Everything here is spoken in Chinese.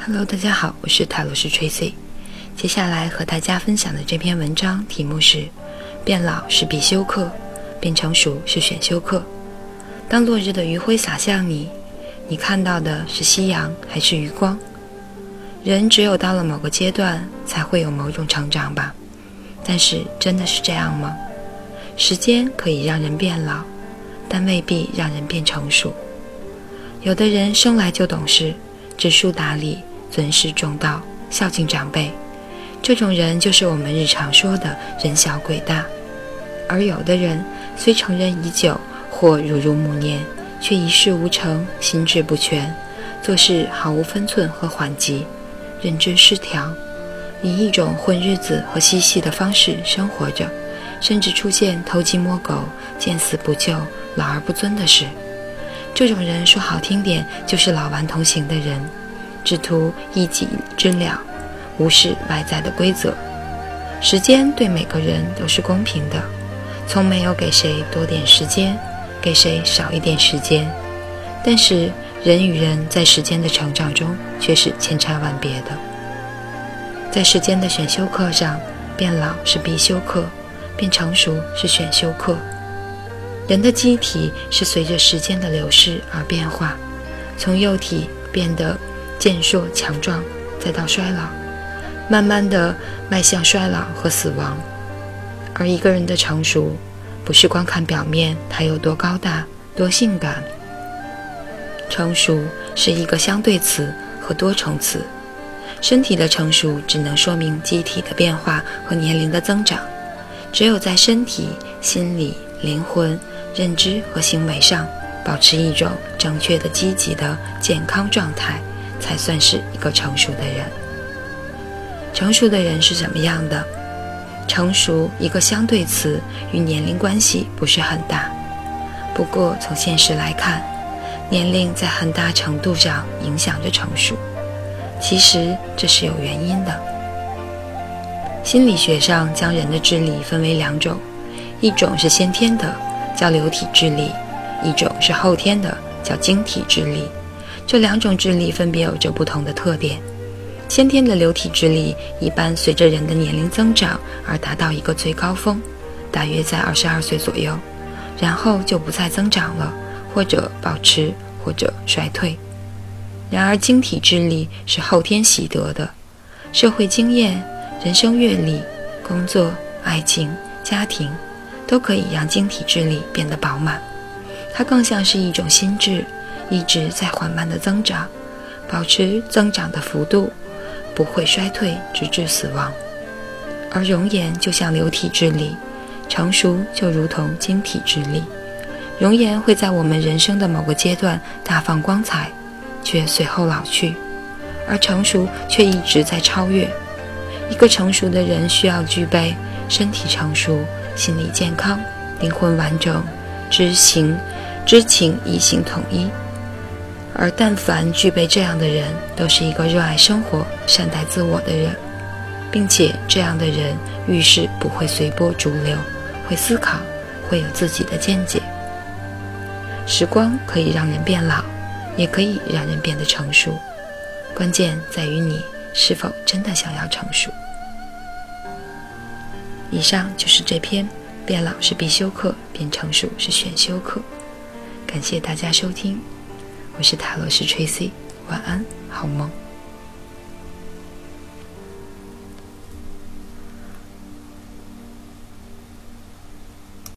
Hello，大家好，我是塔罗斯 Tracy。接下来和大家分享的这篇文章题目是：变老是必修课，变成熟是选修课。当落日的余晖洒向你，你看到的是夕阳还是余光？人只有到了某个阶段，才会有某种成长吧？但是真的是这样吗？时间可以让人变老，但未必让人变成熟。有的人生来就懂事，知书达理。尊师重道，孝敬长辈，这种人。就是我们日常说的人。小鬼大。而有的人。虽成人。已久，或如入暮年，却一事无成，心智不全，做事毫无分寸和缓急，认知失调，以一种混日子和嬉戏的方式生活着，甚至出现偷鸡摸狗、见死不救、老而不尊的事。这种人。说好听点，就是老顽童型的人。只图一己之了，无视外在的规则。时间对每个人都是公平的，从没有给谁多点时间，给谁少一点时间。但是人与人在时间的成长中却是千差万别的。在时间的选修课上，变老是必修课，变成熟是选修课。人的机体是随着时间的流逝而变化，从幼体变得。健硕强壮，再到衰老，慢慢的迈向衰老和死亡。而一个人的成熟，不是光看表面他有多高大、多性感。成熟是一个相对词和多重词。身体的成熟只能说明机体的变化和年龄的增长。只有在身体、心理、灵魂、认知和行为上保持一种正确的、积极的健康状态。才算是一个成熟的人。成熟的人是怎么样的？成熟一个相对词，与年龄关系不是很大。不过从现实来看，年龄在很大程度上影响着成熟。其实这是有原因的。心理学上将人的智力分为两种，一种是先天的，叫流体智力；一种是后天的，叫晶体智力。这两种智力分别有着不同的特点。先天的流体智力一般随着人的年龄增长而达到一个最高峰，大约在二十二岁左右，然后就不再增长了，或者保持，或者衰退。然而晶体智力是后天习得的，社会经验、人生阅历、工作、爱情、家庭，都可以让晶体智力变得饱满。它更像是一种心智。一直在缓慢的增长，保持增长的幅度，不会衰退，直至死亡。而容颜就像流体智力，成熟就如同晶体智力。容颜会在我们人生的某个阶段大放光彩，却随后老去；而成熟却一直在超越。一个成熟的人需要具备身体成熟、心理健康、灵魂完整、知行、知情意行统一。而但凡具备这样的人，都是一个热爱生活、善待自我的人，并且这样的人遇事不会随波逐流，会思考，会有自己的见解。时光可以让人变老，也可以让人变得成熟，关键在于你是否真的想要成熟。以上就是这篇《变老是必修课，变成熟是选修课》，感谢大家收听。我是塔罗师 Tracy，晚安，好梦。